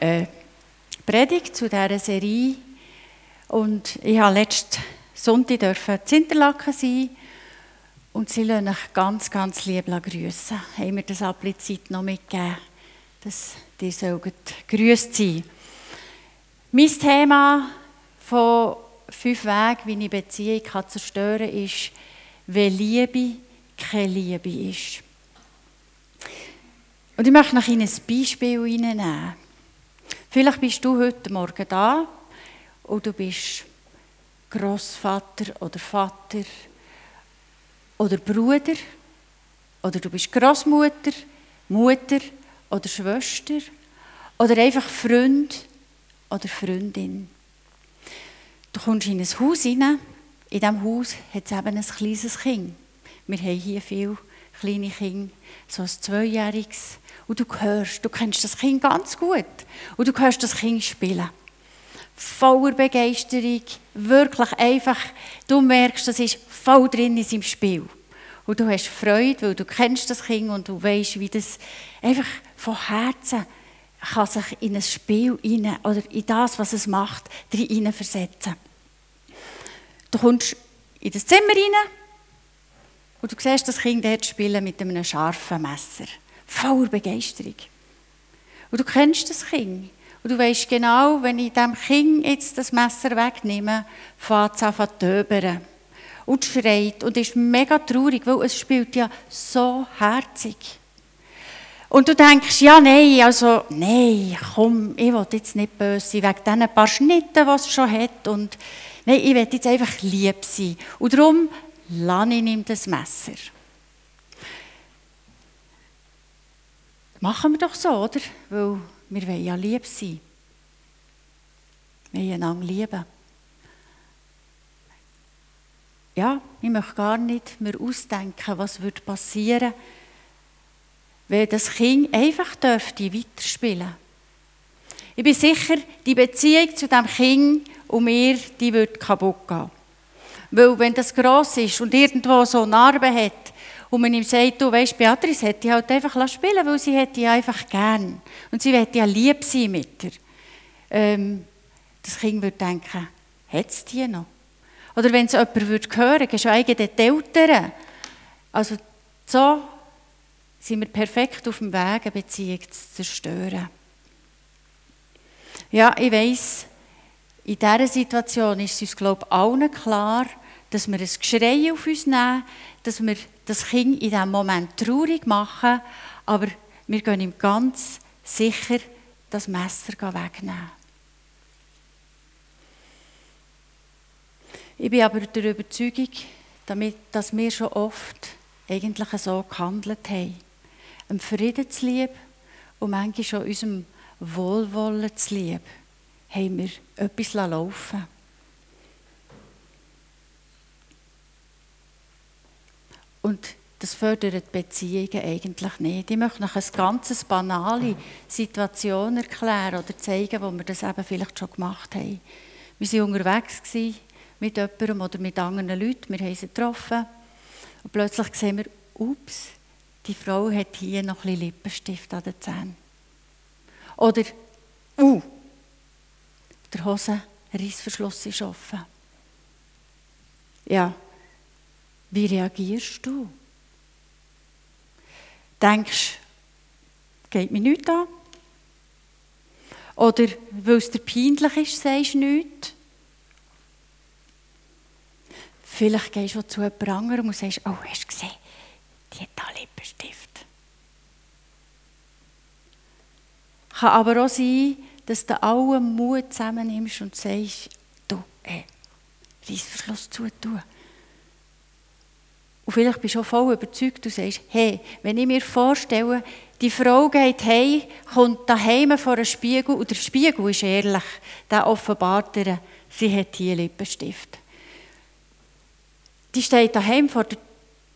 äh, Predigt zu dieser Serie. Und ich habe letzten Sonntag dürfen in Interlaken sein und sie lassen euch ganz, ganz lieb grüßen. Haben mir das Zeit noch mitgegeben, dass ihr sollt grüßt sein. Mein Thema von fünf Wegen, wie ich Beziehung kann zerstören kann, ist, wenn Liebe keine Liebe ist. Und ich möchte noch Ihnen ein Beispiel hineinnehmen. Vielleicht bist du heute Morgen da und du bist Großvater oder Vater oder Bruder oder du bist Großmutter, Mutter oder Schwester oder einfach Freund oder Freundin. Du kommst in ein Haus hinein. In diesem Haus hat es eben ein kleines Kind. Wir haben hier viele kleine Kinder, so ein Zweijähriges. Und du hörst, du kennst das Kind ganz gut. Und du hörst das Kind spielen. Voller Begeisterung, wirklich einfach. Du merkst, das ist voll drin in seinem Spiel. Und du hast Freude, weil du kennst das Kind und du weißt, wie das einfach von Herzen kann sich in ein Spiel hinein, oder in das, was es macht, hinein versetzen. Du kommst in das Zimmer rein und du siehst das Kind dort spielen mit einem scharfen Messer. Voller Begeisterung. Und du kennst das Kind. Und du weißt genau, wenn ich dem Kind jetzt das Messer wegnehme, fängt es an zu töbern. Und schreit und ist mega traurig, weil es spielt ja so herzig. Und du denkst, ja, nein, also, nein, komm, ich will jetzt nicht böse sein, wegen diesen paar Schnitten, die es schon hat. Und nein, ich will jetzt einfach lieb sein. Und darum ich ihm das Messer. Machen wir doch so, oder? Weil wir wollen ja lieb sein. Wir wollen einander lieben. Ja, ich möchte gar nicht mehr ausdenken, was würde passieren wenn das Kind einfach dürfte weiterspielen Ich bin sicher, die Beziehung zu dem Kind und mir, die wird kaputt gehen. Weil wenn das gross ist und irgendwo so Narben hat, und man ihm sagt, du weißt, Beatrice hätte halt einfach spielen weil sie hätte ja einfach gern. Und sie hätte ja lieb sein mit ihr. Ähm, das Kind würde denken, hat es die noch? Oder wenn es jemand würde hören, geschweige denn die Eltern. Also so sind wir perfekt auf dem Weg, eine Beziehung zu zerstören. Ja, ich weiss, in dieser Situation ist uns, glaube ich, allen klar, dass wir ein Geschrei auf uns nehmen, dass wir das Kind in diesem Moment traurig machen, aber wir gehen ihm ganz sicher das Messer wegnehmen. Ich bin aber der Überzeugung, damit, dass wir schon oft eigentlich so gehandelt haben. Im Frieden zu lieb und manchmal schon unserem Wohlwollen zu lieb, haben wir etwas laufen Und das fördert Beziehungen eigentlich nicht. Ich möchte noch eine ganz banale Situation erklären oder zeigen, wo wir das eben vielleicht schon gemacht haben. Wir waren unterwegs mit jemandem oder mit anderen Leuten, wir haben sie getroffen und plötzlich sehen wir, ups, die Frau hat hier noch ein bisschen Lippenstift an den Zähnen. Oder, uh, der Hosenreissverschluss ist offen. Ja, wie reagierst du? Denkst geht mir nichts an? Oder weil es dir peinlich ist, sagst du nichts? Vielleicht gehst du zu jemand anderem und sagst, oh, hast du gesehen, die hat da Lippenstift. Kann aber auch sein, dass du allen Mut zusammennimmst und sagst, du, ey, Reissverschluss zutun. Und vielleicht bist du auch voll überzeugt, du sagst, hey, wenn ich mir vorstelle, die Frau geht heim, kommt daheim vor einem Spiegel und der Spiegel ist ehrlich, der offenbart ihr, sie hat hier Lippenstift. Die steht daheim vor dem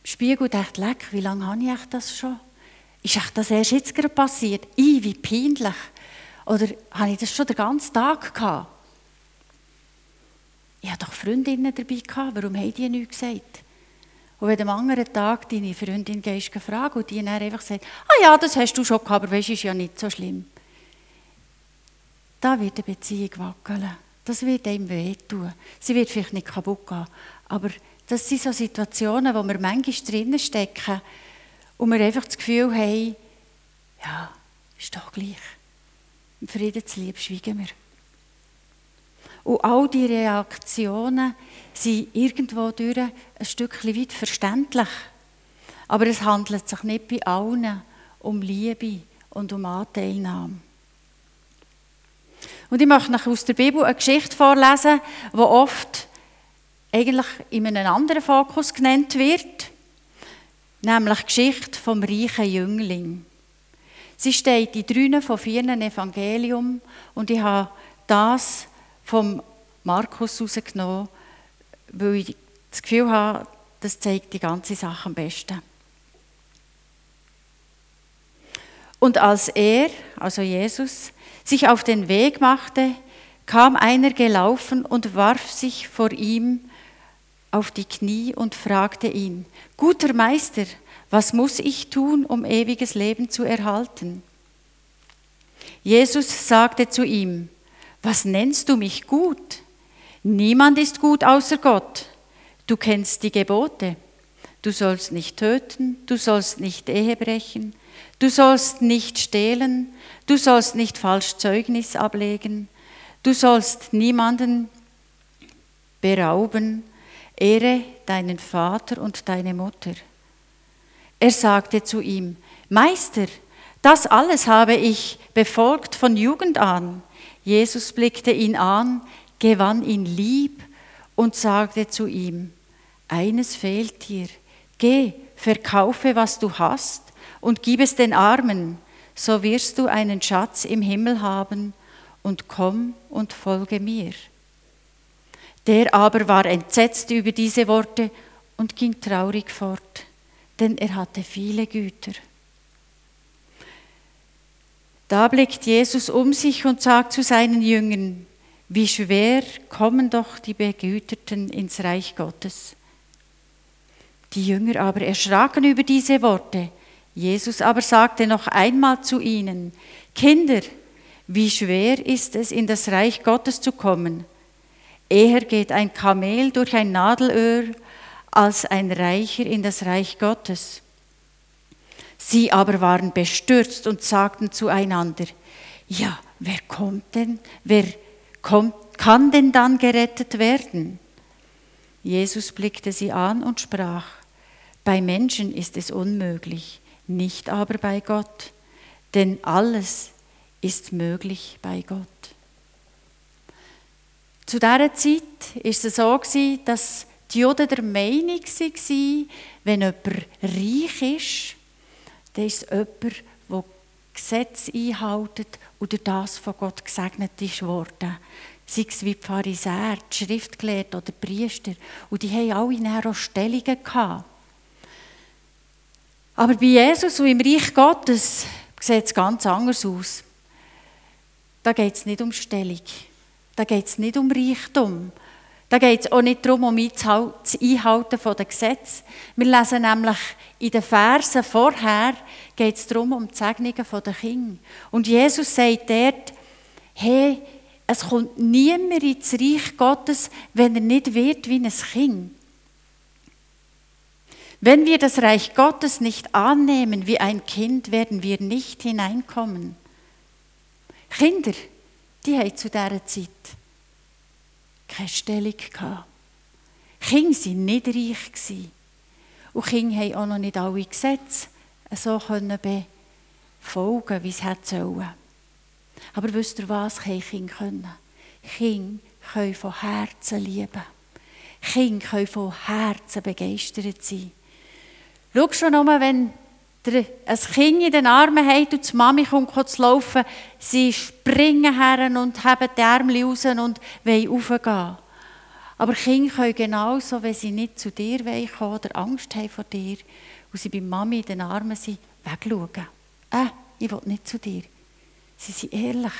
Spiegel und denkt, leck, wie lange habe ich das schon? Ist das erst jetzt gerade passiert? I, wie peinlich. Oder habe ich das schon den ganzen Tag gehabt? Ich hatte doch Freundinnen dabei gehabt, warum haben die nichts gesagt? Und wenn am anderen Tag deine Freundin gehst, fragen und die dann einfach sagt, ah ja, das hast du schon gehabt, aber weißt, ist ja nicht so schlimm. da wird eine Beziehung wackeln. Das wird einem wehtun. Sie wird vielleicht nicht kaputt gehen. Aber das sind so Situationen, wo wir manchmal drinnen stecken und wir einfach das Gefühl haben, ja, ist doch gleich. Im Frieden zu lieb schweigen wir. Und all die Reaktionen sind irgendwo durch ein Stückchen weit verständlich. Aber es handelt sich nicht bei allen um Liebe und um Anteilnahme. Und ich möchte euch aus der Bibel eine Geschichte vorlesen, die oft eigentlich in einem anderen Fokus genannt wird, nämlich die Geschichte vom reichen Jüngling. Sie steht in drei von vier Evangelium und ich habe das vom Markus herausgenommen, weil ich das Gefühl habe, das zeigt die ganze Sache am besten. Und als er, also Jesus, sich auf den Weg machte, kam einer gelaufen und warf sich vor ihm auf die Knie und fragte ihn, guter Meister, was muss ich tun, um ewiges Leben zu erhalten? Jesus sagte zu ihm, was nennst du mich gut? Niemand ist gut außer Gott. Du kennst die Gebote. Du sollst nicht töten, du sollst nicht Ehe brechen, du sollst nicht stehlen, du sollst nicht falsch Zeugnis ablegen, du sollst niemanden berauben, ehre deinen Vater und deine Mutter. Er sagte zu ihm, Meister, das alles habe ich befolgt von Jugend an. Jesus blickte ihn an, gewann ihn lieb und sagte zu ihm, eines fehlt dir, geh, verkaufe, was du hast und gib es den Armen, so wirst du einen Schatz im Himmel haben und komm und folge mir. Der aber war entsetzt über diese Worte und ging traurig fort, denn er hatte viele Güter. Da blickt Jesus um sich und sagt zu seinen Jüngern, wie schwer kommen doch die Begüterten ins Reich Gottes. Die Jünger aber erschraken über diese Worte. Jesus aber sagte noch einmal zu ihnen, Kinder, wie schwer ist es, in das Reich Gottes zu kommen. Eher geht ein Kamel durch ein Nadelöhr, als ein Reicher in das Reich Gottes. Sie aber waren bestürzt und sagten zueinander, ja, wer kommt denn, wer kommt, kann denn dann gerettet werden? Jesus blickte sie an und sprach, bei Menschen ist es unmöglich, nicht aber bei Gott, denn alles ist möglich bei Gott. Zu dieser Zeit ist es so, dass die Juden der Meinung waren, wenn jemand reich ist, dann ist es jemand, der Gesetze einhält durch das von Gott gesegnet ist worden. Sei es wie die Pharisäer, die Schriftgelehrten oder die Priester. Und die haben alle nachher auch Stellungen. Aber bei Jesus und im Reich Gottes sieht es ganz anders aus. Da geht es nicht um Stellung. Da geht es nicht um Reichtum. Da geht es auch nicht darum, um das Einhalten der Gesetze. Wir lesen nämlich in den Versen vorher, geht es darum, um die Segnungen der Kinder. Und Jesus sagt dort, hey, es kommt niemand ins Reich Gottes, wenn er nicht wird wie ein Kind. Wenn wir das Reich Gottes nicht annehmen wie ein Kind, werden wir nicht hineinkommen. Kinder, die haben zu dieser Zeit keine Stellung gehabt. Kinder waren nicht reich. Und Kinder haben auch noch nicht alle Gesetze so befolgen, wie sie sollen. Aber wisst ihr was? Kinder können. Kinder können von Herzen lieben. Kinder können von Herzen begeistert sein. Schau schon mal, wenn ein Kind in den Armen hat und die Mami kommt zu laufen, sie springen her und haben die Ärmel raus und wollen raufgehen. Aber Kinder können genauso, wenn sie nicht zu dir kommen oder Angst haben vor dir und sie bei Mami in den Armen sind, wegschauen. Äh, ich will nicht zu dir. Sie sind ehrlich.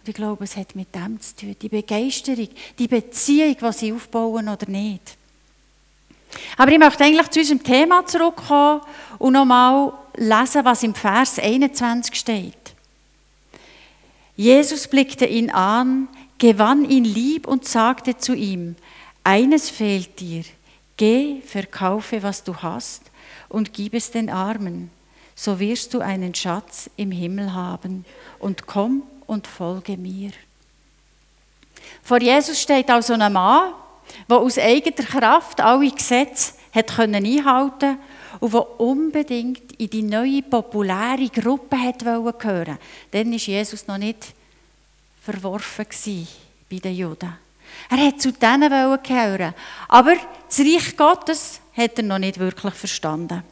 Und ich glaube, es hat mit dem zu tun. Die Begeisterung, die Beziehung, die sie aufbauen oder nicht. Aber ich möchte eigentlich zu unserem Thema zurückkommen und nochmal lesen, was im Vers 21 steht. Jesus blickte ihn an, gewann ihn lieb und sagte zu ihm, eines fehlt dir, geh, verkaufe, was du hast und gib es den Armen, so wirst du einen Schatz im Himmel haben und komm und folge mir. Vor Jesus steht also ein Mann, der aus eigener Kraft alle Gesetze hat einhalten und der unbedingt in die neue populäre Gruppe hat gehören Dann war Jesus noch nicht verworfen bei den Juden. Er wollte zu denen gehören. Aber das Reich Gottes hat er noch nicht wirklich verstanden.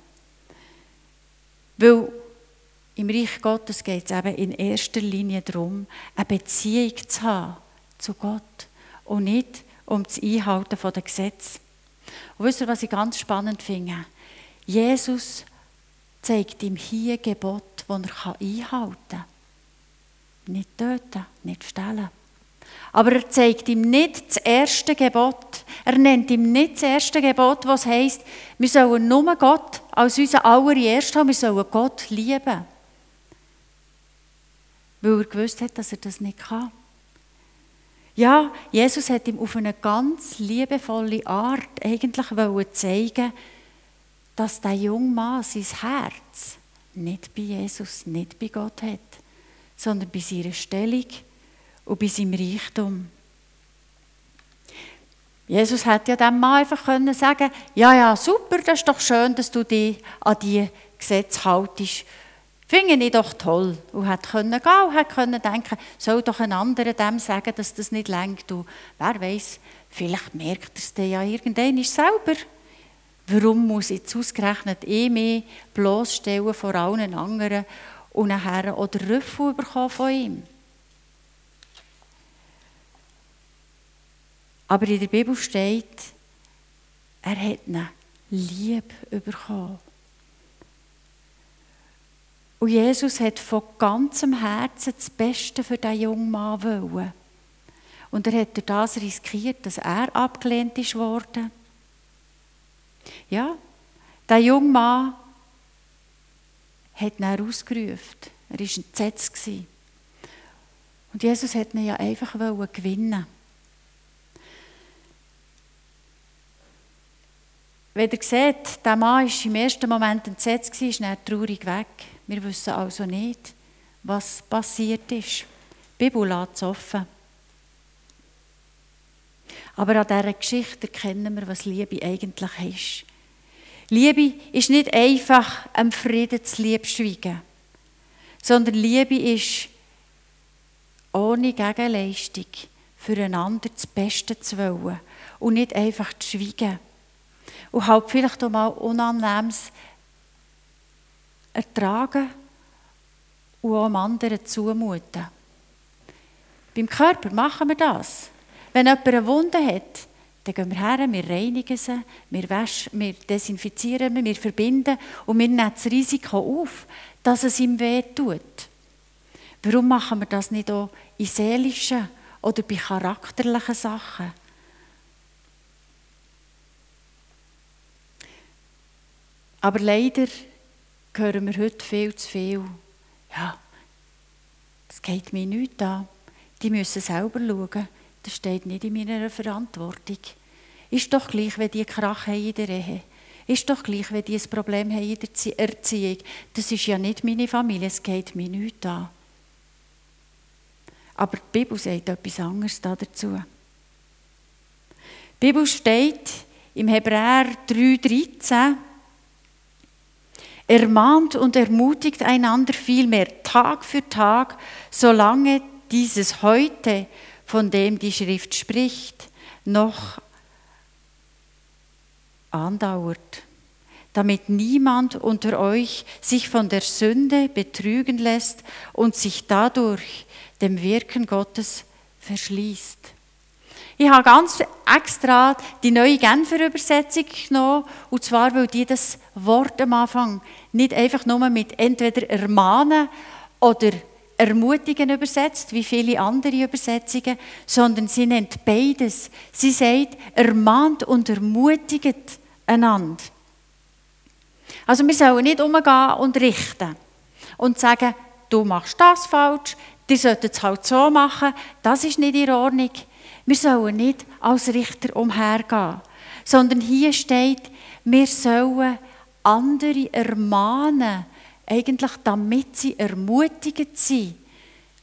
Weil im Reich Gottes geht es eben in erster Linie darum, eine Beziehung zu haben zu Gott und nicht um das Einhalten der Gesetze. Und wisst ihr, was ich ganz spannend finde? Jesus zeigt ihm hier Gebot, das er einhalten kann. Nicht töten, nicht stellen. Aber er zeigt ihm nicht das erste Gebot. Er nennt ihm nicht das erste Gebot, was heißt, wir sollen nur Gott als unser allererst haben, wir sollen Gott lieben. Weil er gewusst hat, dass er das nicht kann. Ja, Jesus hat ihm auf eine ganz liebevolle Art eigentlich zeigen dass der junge Mann sein Herz nicht bei Jesus, nicht bei Gott hat, sondern bei seiner Stellung und bei seinem Reichtum. Jesus hätte ja dem Mann einfach können sagen ja, ja, super, das ist doch schön, dass du dich an die Gesetze haltest. Finde ich doch toll. Und hat gehen und hat können denken, soll doch ein anderer dem sagen, dass das nicht lenkt. Und wer weiß, vielleicht merkt er es dann ja irgendwann selber. Warum muss ich jetzt ausgerechnet eh mehr bloßstellen vor allen anderen und nachher oder Rüffel bekommen von ihm? Aber in der Bibel steht, er hat eine Liebe bekommen. Und Jesus hat von ganzem Herzen das Beste für diesen jungen Mann wollen. Und er hat das riskiert, dass er abgelehnt ist worden. Ja, der junge Mann hat ihn ausgerufen. Er war entsetzt. Und Jesus hat ihn ja einfach gewinnen Wenn ihr seht, der Mann war im ersten Moment entsetzt, ist dann traurig weg. Wir wissen also nicht, was passiert ist. Die Bibel lässt es offen. Aber an dieser Geschichte erkennen wir, was Liebe eigentlich ist. Liebe ist nicht einfach am Frieden zu lieb schweigen, sondern Liebe ist ohne Gegenleistung füreinander das Beste zu wollen und nicht einfach zu schweigen und halt vielleicht auch mal Unangenehmes ertragen und auch anderen zumuten. Beim Körper machen wir das. Wenn jemand eine Wunde hat, dann gehen wir her, wir reinigen sie, wir, waschen, wir desinfizieren, wir verbinden und wir nehmen das Risiko auf, dass es ihm weh tut. Warum machen wir das nicht auch in seelischen oder bei charakterlichen Sachen? Aber leider hören wir heute viel zu viel. Ja, das geht mir nicht an. Die müssen selber schauen. Das steht nicht in meiner Verantwortung. Ist doch gleich, wenn die Krach haben in der Ehe. Ist doch gleich, wenn die ein Problem haben in der Erziehung. Das ist ja nicht meine Familie, es geht mir nicht an. Aber die Bibel sagt etwas anderes dazu. Die Bibel steht im Hebräer 3,13 ermahnt und ermutigt einander vielmehr Tag für Tag, solange dieses heute, von dem die Schrift spricht, noch andauert, damit niemand unter euch sich von der Sünde betrügen lässt und sich dadurch dem Wirken Gottes verschließt. Ich habe ganz extra die neue Genfer Übersetzung genommen, und zwar, weil die das Wort am Anfang nicht einfach nur mit entweder ermahnen oder ermutigen übersetzt, wie viele andere Übersetzungen, sondern sie nennt beides. Sie sagt, ermahnt und ermutigt einander. Also wir sollen nicht umgehen und richten und sagen, du machst das falsch, die sollten es halt so machen, das ist nicht in Ordnung. Wir sollen nicht als Richter umhergehen, sondern hier steht, wir sollen andere ermahnen, eigentlich damit sie ermutigt sind,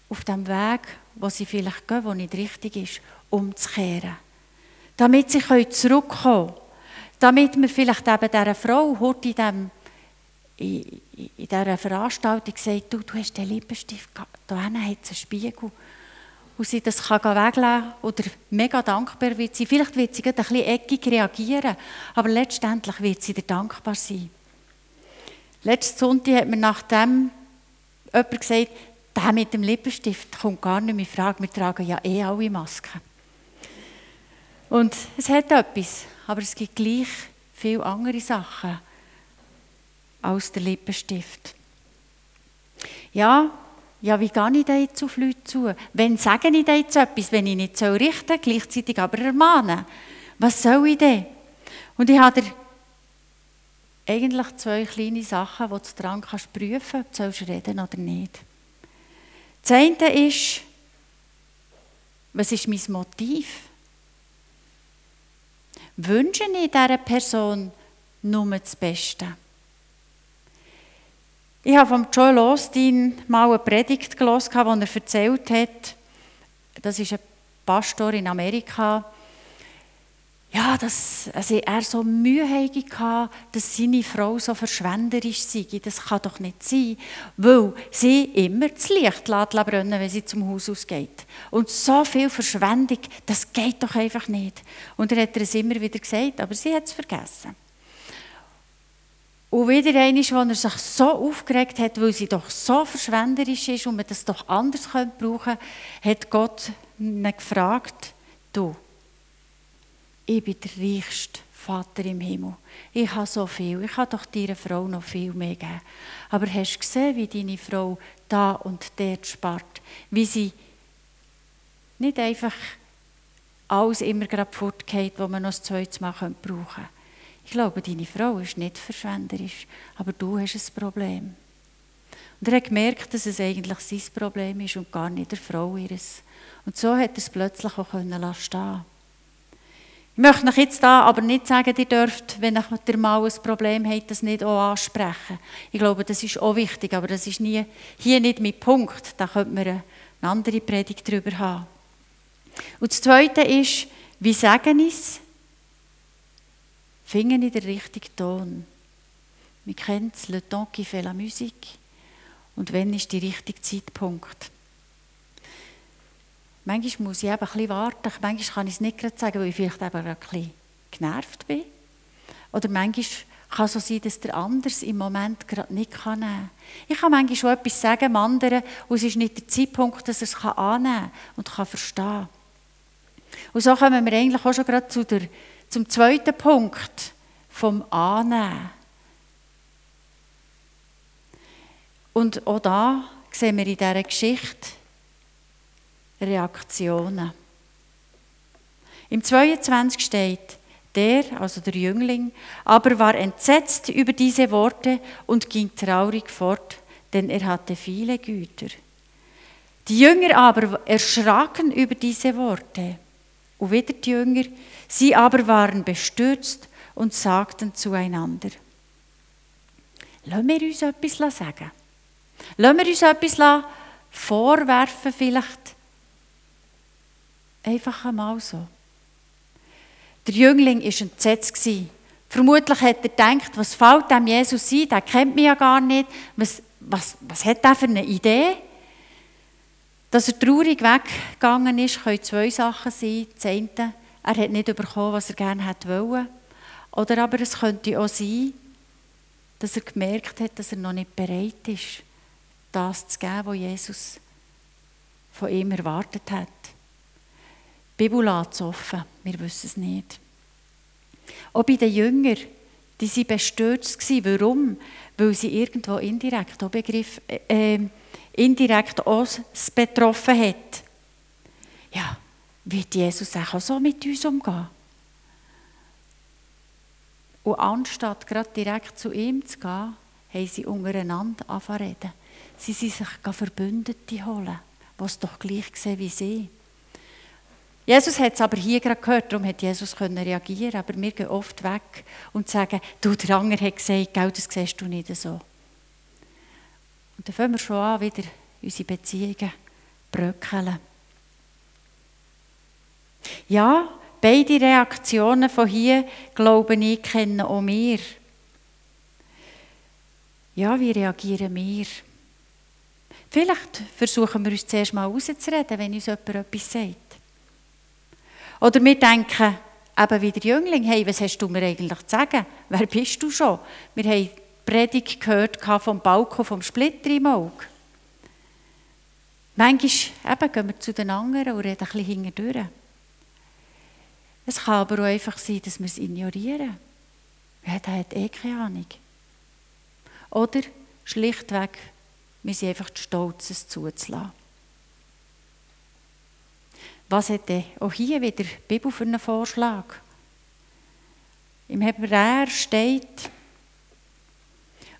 auf dem Weg, wo sie vielleicht gehen, wo nicht richtig ist, umzukehren. Damit sie zurückkommen können. Damit wir vielleicht eben dieser Frau heute in, dem, in, in dieser Veranstaltung sagt, du, du hast den Lippenstift, da hat es einen Spiegel. Und sie das kann weglassen oder mega dankbar wird sie. Vielleicht wird sie ein bisschen eckig reagieren, aber letztendlich wird sie dir dankbar sein. Letzten Sonntag hat mir nachdem jemand gesagt, der mit dem Lippenstift kommt gar nicht mehr in Frage. Wir tragen ja eh alle Masken. Und es hat etwas, aber es gibt gleich viele andere Sachen als der Lippenstift. Ja, ja, wie gehe ich da jetzt auf Leute zu? Wenn sage ich da jetzt etwas, wenn ich nicht so richten, gleichzeitig aber ermahnen? Was soll ich denn? Und ich habe eigentlich zwei kleine Sachen, die du dran kannst prüfen, ob du reden oder nicht. Das eine ist, was ist mein Motiv? Wünsche ich dieser Person nur das Beste? Ich habe von Joel Osteen mal eine Predigt gelesen, wo er erzählt hat, das ist ein Pastor in Amerika, ja, dass also er so Mühe hatte, dass seine Frau so verschwenderisch sei. Das kann doch nicht sein, weil sie immer das Licht brennen wenn sie zum Haus ausgeht. Und so viel Verschwendung, das geht doch einfach nicht. Und er hat es immer wieder gesagt, aber sie hat es vergessen. Und wieder einmal, wo er sich so aufgeregt hat, weil sie doch so verschwenderisch ist und man das doch anders brauchen könnte, hat Gott ihn gefragt, du, ich bin der reichste Vater im Himmel. Ich habe so viel. Ich habe doch deiner Frau noch viel mehr gegeben. Aber hast du gesehen, wie deine Frau da und dort spart? Wie sie nicht einfach alles immer gerade fortgeht, was man noch das zweite Mal brauchen könnte. Ich glaube, deine Frau ist nicht verschwenderisch, aber du hast ein Problem. Und er hat gemerkt, dass es eigentlich sein Problem ist und gar nicht der Frau ihres. Und so hat er es plötzlich auch können ich möchte euch jetzt da aber nicht sagen, ihr dürft, wenn ihr mal ein Problem habt, das nicht auch ansprechen. Ich glaube, das ist auch wichtig, aber das ist nie, hier nicht mein Punkt. Da könnte man eine andere Predigt darüber haben. Und das Zweite ist, wie sagen es? Finden in den richtigen Ton. Wir kennen es, le temps qui fait la musique. Und wenn ist der richtige Zeitpunkt? Manchmal muss ich eben ein warten. Manchmal kann ich es nicht gerade sagen, weil ich vielleicht eben ein genervt bin. Oder manchmal kann es so sein, dass der andere im Moment gerade nicht nehmen kann. Ich kann manchmal schon etwas sagen dem anderen und es ist nicht der Zeitpunkt, dass er es annehmen kann und kann verstehen Und so kommen wir eigentlich auch schon gerade zu der, zum zweiten Punkt vom Annehmen. Und auch da sehen wir in dieser Geschichte, Reaktionen. Im 22 steht, der, also der Jüngling, aber war entsetzt über diese Worte und ging traurig fort, denn er hatte viele Güter. Die Jünger aber erschraken über diese Worte. Und wieder die Jünger, sie aber waren bestürzt und sagten zueinander, Lassen wir uns etwas sagen. Lassen wir uns etwas vorwerfen vielleicht Einfach einmal so. Der Jüngling war entsetzt. Vermutlich hat er gedacht, was fällt dem Jesus ein? Der kennt mich ja gar nicht. Was, was, was hat er für eine Idee? Dass er traurig weggegangen ist, können zwei Sachen sein. Das eine, er hat nicht bekommen, was er gerne hätte wollen. Oder aber es könnte auch sein, dass er gemerkt hat, dass er noch nicht bereit ist, das zu geben, was Jesus von ihm erwartet hat. Die Bibel lässt offen, wir wissen es nicht. Auch bei den Jüngern, die waren bestürzt. Warum? Weil sie irgendwo indirekt auch Begriff, äh, ähm, indirekt auch betroffen hat. Ja, wird Jesus auch so mit uns umgehen? Und anstatt gerade direkt zu ihm zu gehen, haben sie untereinander angefangen Sie sind sich Verbündete holen. was doch gleich sehen wie sie. Jesus hat es aber hier gerade gehört, darum hat Jesus können reagieren aber wir gehen oft weg und sagen, du, der andere hat gesagt, das siehst du nicht so. Und dann fangen wir schon an, wieder unsere Beziehungen bröckeln. Ja, beide Reaktionen von hier, glaube ich, kennen auch wir. Ja, wie reagieren wir? Vielleicht versuchen wir uns zuerst mal rauszureden, wenn uns jemand etwas sagt. Oder wir denken, eben wie der Jüngling, hey, was hast du mir eigentlich zu sagen? Wer bist du schon? Wir haben Predigt gehört vom Balkon vom Splitter im Auge. Manchmal eben, gehen wir zu den anderen und reden ein bisschen hinterdurch. Es kann aber auch einfach sein, dass wir es ignorieren. Ja, der hat eh keine Ahnung. Oder schlichtweg, wir sind einfach zu stolz, es zuzulassen. Was hat denn auch hier wieder die Bibel für einen Vorschlag? Im Hebräer steht,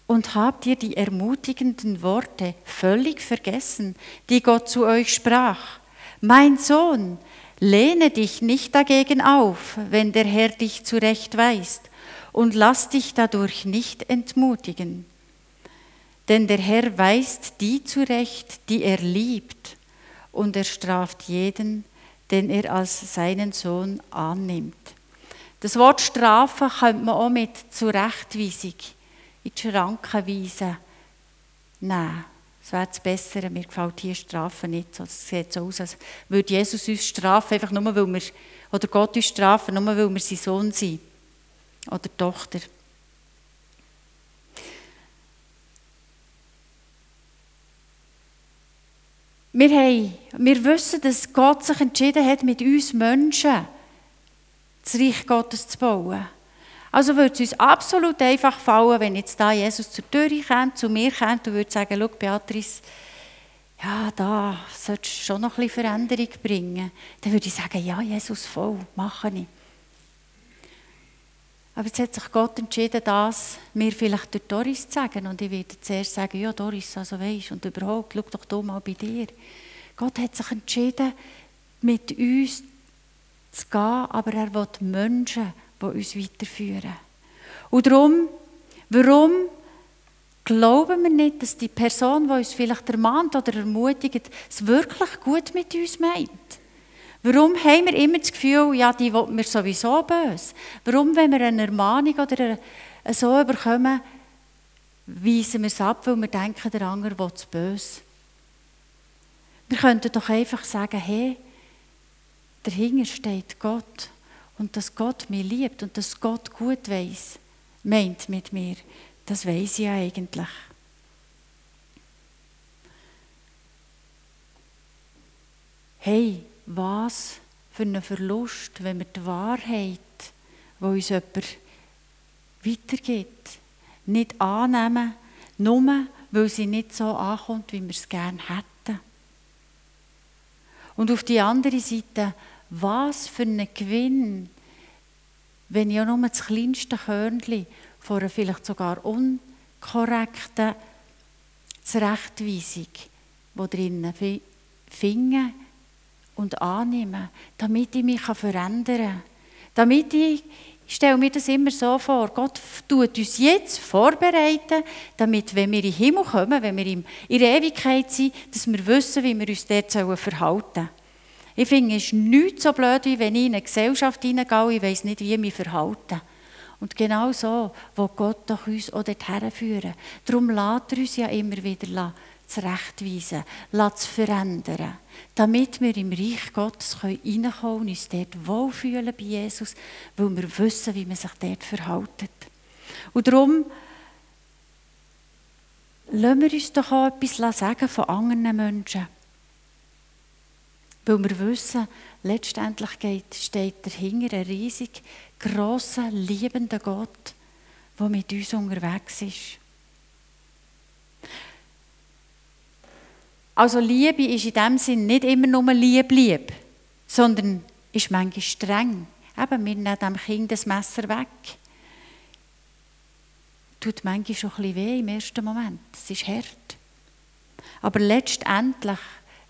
und habt ihr die ermutigenden Worte völlig vergessen, die Gott zu euch sprach? Mein Sohn, lehne dich nicht dagegen auf, wenn der Herr dich zurechtweist, und lass dich dadurch nicht entmutigen. Denn der Herr weist die zurecht, die er liebt, und er straft jeden, den er als seinen Sohn annimmt. Das Wort Strafe könnte man auch mit Zurechtweisung in die Schranken weisen nehmen. Das wäre das Bessere. Mir gefällt hier Strafe nicht. Es sieht so aus, als würde Jesus uns strafen, einfach nur, weil wir, oder Gott uns strafen, nur weil wir sein Sohn sind. Oder Tochter. Wir, haben, wir wissen, dass Gott sich entschieden hat, mit uns Menschen das Reich Gottes zu bauen. Also würde es uns absolut einfach fallen, wenn jetzt da Jesus zur Tür kommt, zu mir kommt und würde sagen, schau Beatrice, ja, da solltest du schon noch ein bisschen Veränderung bringen. Dann würde ich sagen, ja, Jesus, voll, mache ich. Aber jetzt hat sich Gott entschieden, das mir vielleicht durch Doris zu sagen. Und ich werde zuerst sagen, ja Doris, also weisst, und überhaupt, schau doch du mal bei dir. Gott hat sich entschieden, mit uns zu gehen, aber er will Menschen, die uns weiterführen. Und darum, warum glauben wir nicht, dass die Person, die uns vielleicht ermahnt oder ermutigt, es wirklich gut mit uns meint? Warum haben wir immer das Gefühl, ja, die will mir sowieso böse? Warum, wenn wir eine Ermahnung oder so bekommen, weisen wir es ab, weil wir denken, der andere will es böse? Wir könnten doch einfach sagen, hey, dahinter steht Gott und dass Gott mich liebt und dass Gott gut weiß, meint mit mir, das weiß ich ja eigentlich. Hey, was für ein Verlust, wenn wir die Wahrheit, die uns jemand weitergibt, nicht annehmen, nur weil sie nicht so ankommt, wie wir es gerne hätten. Und auf die andere Seite, was für ein Gewinn, wenn ich auch nur das kleinste Körnchen von einer vielleicht sogar unkorrekten Zurechtweisung, die drinnen finde, und annehmen, damit ich mich verändern kann. Damit ich, ich stelle mir das immer so vor, Gott tut uns jetzt vorbereiten, damit, wenn wir in den Himmel kommen, wenn wir in der Ewigkeit sind, dass wir wissen, wie wir uns dort verhalten sollen. Ich finde, es ist nichts so blöd, wie wenn ich in eine Gesellschaft hineingehe ich weiss nicht, wie ich mich verhalte. Und genau so will Gott doch uns auch dorthin führen. Darum lässt er uns ja immer wieder zurechtweisen, zu verändern, damit wir im Reich Gottes reinkommen können und uns dort wohlfühlen bei Jesus, weil wir wissen, wie man sich dort verhält. Und darum lassen wir uns doch auch etwas sagen von anderen Menschen. Weil wir wissen, letztendlich geht, steht dahinter ein riesig grosser, liebender Gott, der mit uns unterwegs ist. Also Liebe ist in dem Sinn nicht immer nur lieb, lieb, sondern ist manchmal streng. Eben, wir nehmen dem Kind das Messer weg. Tut manchmal schon ein bisschen weh im ersten Moment. Es ist hart. Aber letztendlich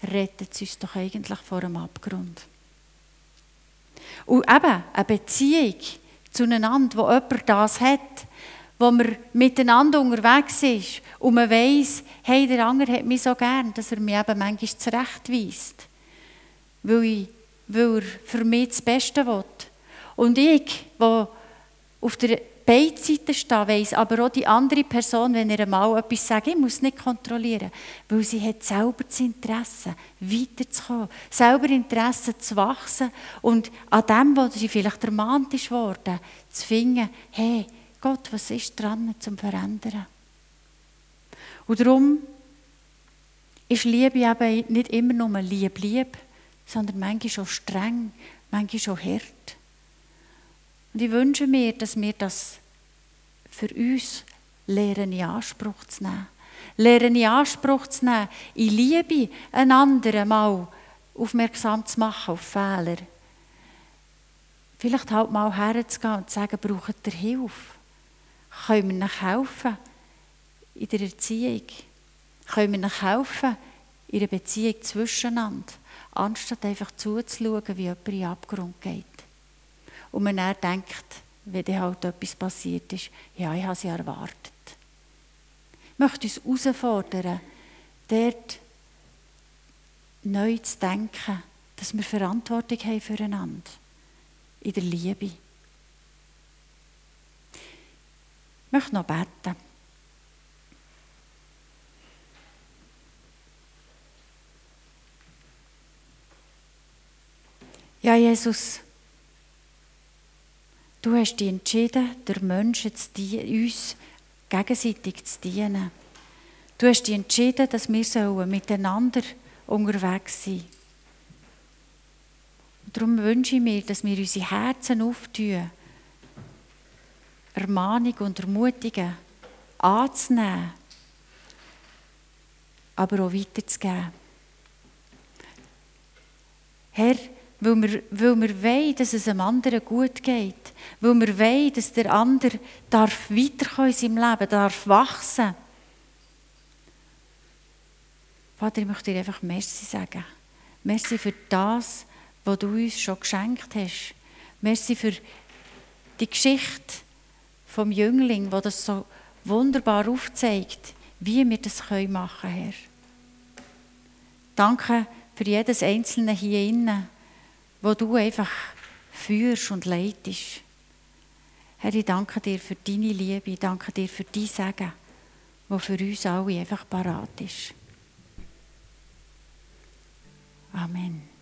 rettet uns doch eigentlich vor dem Abgrund. Und eben eine Beziehung zueinander, wo jemand das hat, wo man miteinander unterwegs ist und man weiss, hey, der andere hat mich so gern, dass er mich eben manchmal zurechtweist, weil, ich, weil er für mich das Beste will. Und ich, der auf der beide Seiten stehen, weiss aber auch die andere Person, wenn ihr mal etwas sagt, ich muss nicht kontrollieren, weil sie hat selber das Interesse, weiterzukommen, selber Interesse zu wachsen und an dem, wo sie vielleicht ermahnt ist worden, zu finden, hey, Gott, was ist dran zum Verändern? Und darum ist Liebe eben nicht immer nur lieb, lieb, sondern manchmal auch streng, manchmal auch hart. Und ich wünsche mir, dass wir das für uns lernen in Anspruch zu nehmen. Lernen in Anspruch zu nehmen, in Liebe einander mal aufmerksam zu machen auf Fehler. Vielleicht halt mal herzugehen und zu sagen, braucht ihr Hilfe? Können wir euch helfen in der Erziehung? Können wir euch helfen in der Beziehung zwischeneinander? Anstatt einfach zuzuschauen, wie jemand in den Abgrund geht und man dann denkt, wenn dann halt etwas passiert ist, ja, ich habe es ja erwartet. Ich möchte uns herausfordern, dort neu zu denken, dass wir Verantwortung haben füreinander. In der Liebe. Ich möchte noch beten. Ja, Jesus, Du hast dich entschieden, der Menschen zu dienen, uns gegenseitig zu dienen. Du hast dich entschieden, dass wir miteinander unterwegs sein sollen. Darum wünsche ich mir, dass wir unsere Herzen auftun, Ermahnung und Ermutigen anzunehmen, aber auch weiterzugeben. Herr, weil wir, weil wir wollen, dass es einem anderen gut geht. Weil wir wollen, dass der andere darf weiterkommen in seinem Leben, darf wachsen. Vater, ich möchte dir einfach Merci sagen. Merci für das, was du uns schon geschenkt hast. Merci für die Geschichte vom Jüngling, wo das so wunderbar aufzeigt, wie wir das machen können, Herr. Danke für jedes Einzelne hier innen wo du einfach führst und leitest. Herr, ich danke dir für deine Liebe, ich danke dir für dein Segen, wo für uns alle einfach parat ist. Amen.